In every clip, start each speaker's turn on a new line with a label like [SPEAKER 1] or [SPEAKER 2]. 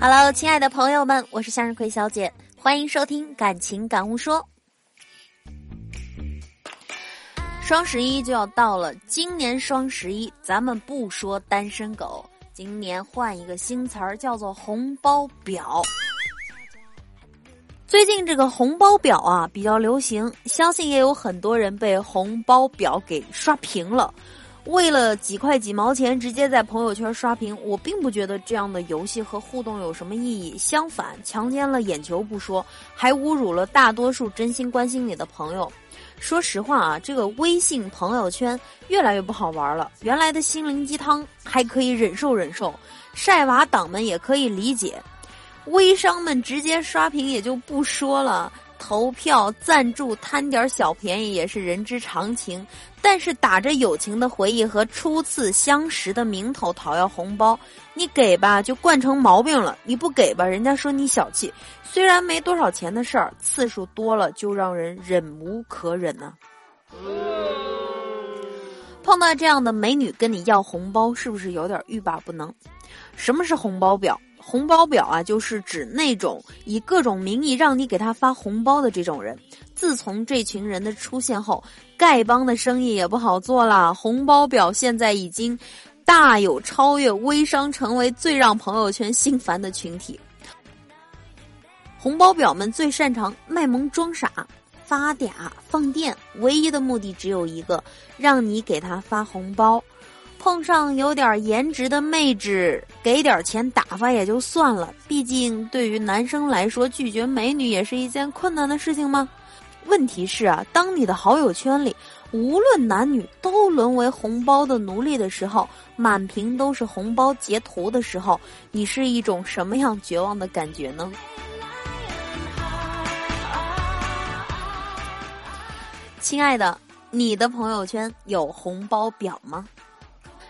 [SPEAKER 1] Hello，亲爱的朋友们，我是向日葵小姐，欢迎收听《感情感悟说》。双十一就要到了，今年双十一咱们不说单身狗，今年换一个新词儿，叫做红包婊。最近这个红包表啊比较流行，相信也有很多人被红包表给刷屏了。为了几块几毛钱直接在朋友圈刷屏，我并不觉得这样的游戏和互动有什么意义。相反，强奸了眼球不说，还侮辱了大多数真心关心你的朋友。说实话啊，这个微信朋友圈越来越不好玩了。原来的心灵鸡汤还可以忍受忍受，晒娃党们也可以理解，微商们直接刷屏也就不说了。投票赞助贪点小便宜也是人之常情，但是打着友情的回忆和初次相识的名头讨要红包，你给吧就惯成毛病了，你不给吧人家说你小气。虽然没多少钱的事儿，次数多了就让人忍无可忍呢。碰到这样的美女跟你要红包，是不是有点欲罢不能？什么是红包表？红包表啊，就是指那种以各种名义让你给他发红包的这种人。自从这群人的出现后，丐帮的生意也不好做了。红包表现在已经大有超越微商，成为最让朋友圈心烦的群体。红包表们最擅长卖萌装傻、发嗲放电，唯一的目的只有一个，让你给他发红包。碰上有点颜值的妹纸，给点钱打发也就算了。毕竟对于男生来说，拒绝美女也是一件困难的事情吗？问题是啊，当你的好友圈里无论男女都沦为红包的奴隶的时候，满屏都是红包截图的时候，你是一种什么样绝望的感觉呢？亲爱的，你的朋友圈有红包表吗？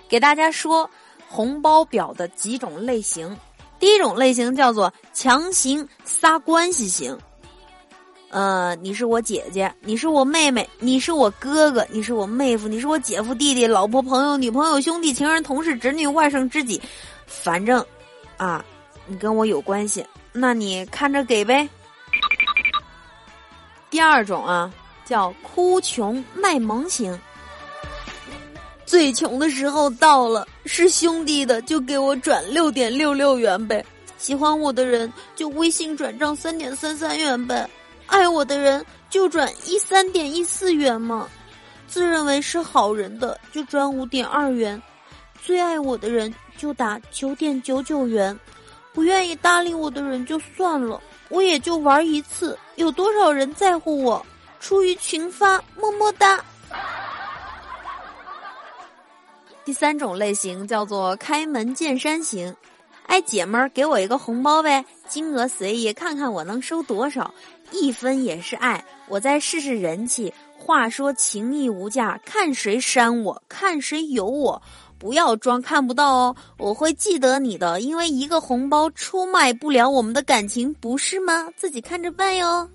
[SPEAKER 1] 给大家说红包表的几种类型，第一种类型叫做强行撒关系型。呃，你是我姐姐，你是我妹妹，你是我哥哥，你是我妹夫，你是我姐夫弟弟、老婆、朋友、女朋友、兄弟、情人、同事、侄女、外甥、知己，反正，啊，你跟我有关系，那你看着给呗。第二种啊，叫哭穷卖萌型。最穷的时候到了，是兄弟的就给我转六点六六元呗，喜欢我的人就微信转账三点三三元呗，爱我的人就转一三点一四元嘛，自认为是好人的就转五点二元，最爱我的人就打九点九九元，不愿意搭理我的人就算了，我也就玩一次，有多少人在乎我？出于群发，么么哒。第三种类型叫做开门见山型，哎，姐们儿，给我一个红包呗，金额随意，看看我能收多少，一分也是爱，我再试试人气。话说情义无价，看谁删我，看谁有我，不要装看不到哦，我会记得你的，因为一个红包出卖不了我们的感情，不是吗？自己看着办哟。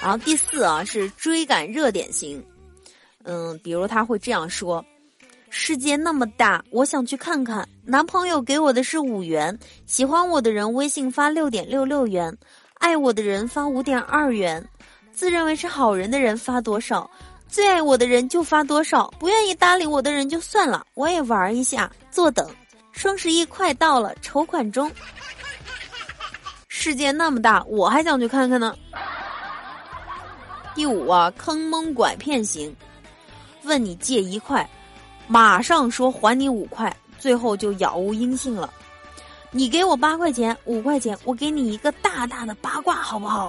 [SPEAKER 1] 然后第四啊是追赶热点型，嗯，比如他会这样说。世界那么大，我想去看看。男朋友给我的是五元，喜欢我的人微信发六点六六元，爱我的人发五点二元，自认为是好人的人发多少，最爱我的人就发多少，不愿意搭理我的人就算了，我也玩一下。坐等，双十一快到了，筹款中。世界那么大，我还想去看看呢。第五啊，坑蒙拐骗型，问你借一块。马上说还你五块，最后就杳无音信了。你给我八块钱，五块钱，我给你一个大大的八卦，好不好？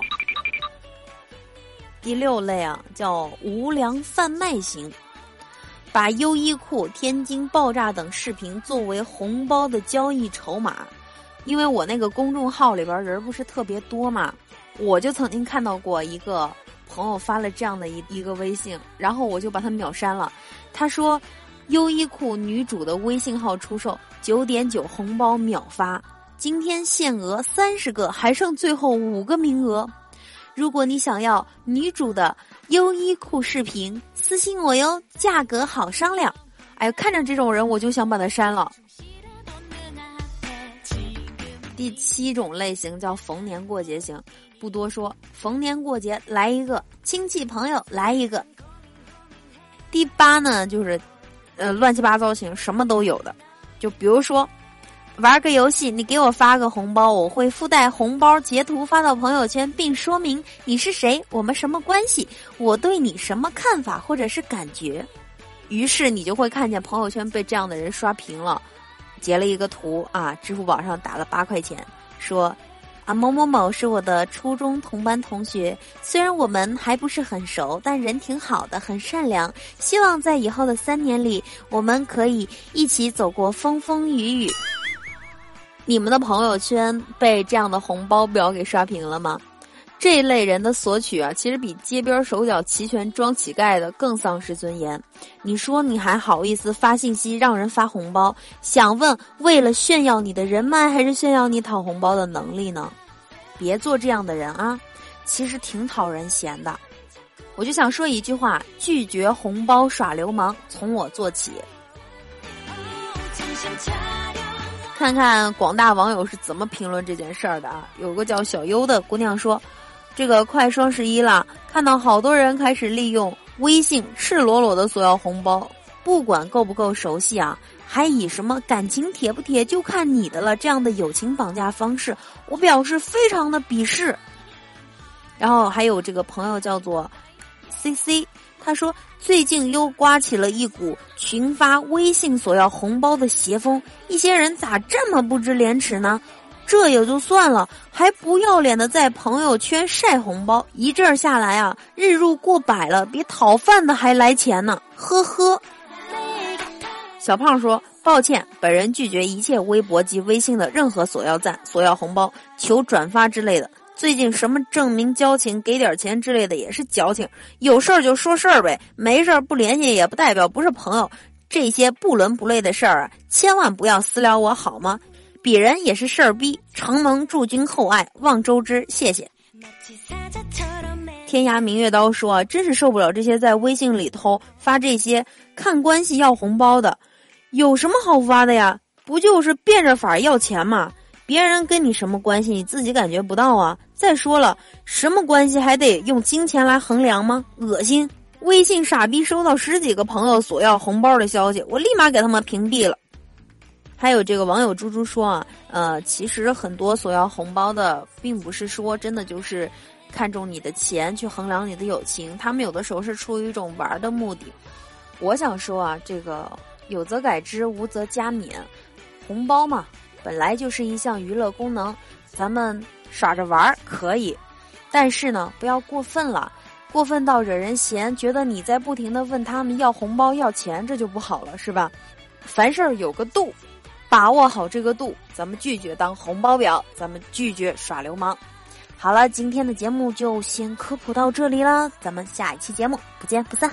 [SPEAKER 1] 第六类啊，叫无良贩卖型，把优衣库、天津爆炸等视频作为红包的交易筹码。因为我那个公众号里边人不是特别多嘛，我就曾经看到过一个朋友发了这样的一一个微信，然后我就把他秒删了。他说。优衣库女主的微信号出售，九点九红包秒发，今天限额三十个，还剩最后五个名额。如果你想要女主的优衣库视频私信我哟，价格好商量。哎，看着这种人，我就想把他删了。第七种类型叫逢年过节型，不多说，逢年过节来一个，亲戚朋友来一个。第八呢，就是，呃，乱七八糟型，什么都有的，就比如说，玩个游戏，你给我发个红包，我会附带红包截图发到朋友圈，并说明你是谁，我们什么关系，我对你什么看法或者是感觉，于是你就会看见朋友圈被这样的人刷屏了。截了一个图啊，支付宝上打了八块钱，说，啊某某某是我的初中同班同学，虽然我们还不是很熟，但人挺好的，很善良。希望在以后的三年里，我们可以一起走过风风雨雨。你们的朋友圈被这样的红包表给刷屏了吗？这类人的索取啊，其实比街边手脚齐全装乞丐的更丧失尊严。你说你还好意思发信息让人发红包？想问，为了炫耀你的人脉，还是炫耀你讨红包的能力呢？别做这样的人啊！其实挺讨人嫌的。我就想说一句话：拒绝红包耍流氓，从我做起。看看广大网友是怎么评论这件事儿的啊？有个叫小优的姑娘说。这个快双十一了，看到好多人开始利用微信赤裸裸的索要红包，不管够不够熟悉啊，还以什么感情铁不铁就看你的了这样的友情绑架方式，我表示非常的鄙视。然后还有这个朋友叫做 C C，他说最近又刮起了一股群发微信索要红包的邪风，一些人咋这么不知廉耻呢？这也就算了，还不要脸的在朋友圈晒红包，一阵下来啊，日入过百了，比讨饭的还来钱呢，呵呵。小胖说：“抱歉，本人拒绝一切微博及微信的任何索要赞、索要红包、求转发之类的。最近什么证明交情、给点钱之类的也是矫情，有事儿就说事儿呗，没事儿不联系也不代表不是朋友。这些不伦不类的事儿，千万不要私聊我好吗？”鄙人也是事儿逼，承蒙诸君厚爱，望周知，谢谢。天涯明月刀说，真是受不了这些在微信里头发这些看关系要红包的，有什么好发的呀？不就是变着法要钱吗？别人跟你什么关系，你自己感觉不到啊？再说了，什么关系还得用金钱来衡量吗？恶心！微信傻逼收到十几个朋友索要红包的消息，我立马给他们屏蔽了。还有这个网友猪猪说啊，呃，其实很多索要红包的，并不是说真的就是看中你的钱去衡量你的友情，他们有的时候是出于一种玩的目的。我想说啊，这个有则改之，无则加勉。红包嘛，本来就是一项娱乐功能，咱们耍着玩儿可以，但是呢，不要过分了，过分到惹人嫌，觉得你在不停的问他们要红包要钱，这就不好了，是吧？凡事有个度。把握好这个度，咱们拒绝当红包表，咱们拒绝耍流氓。好了，今天的节目就先科普到这里了，咱们下一期节目不见不散。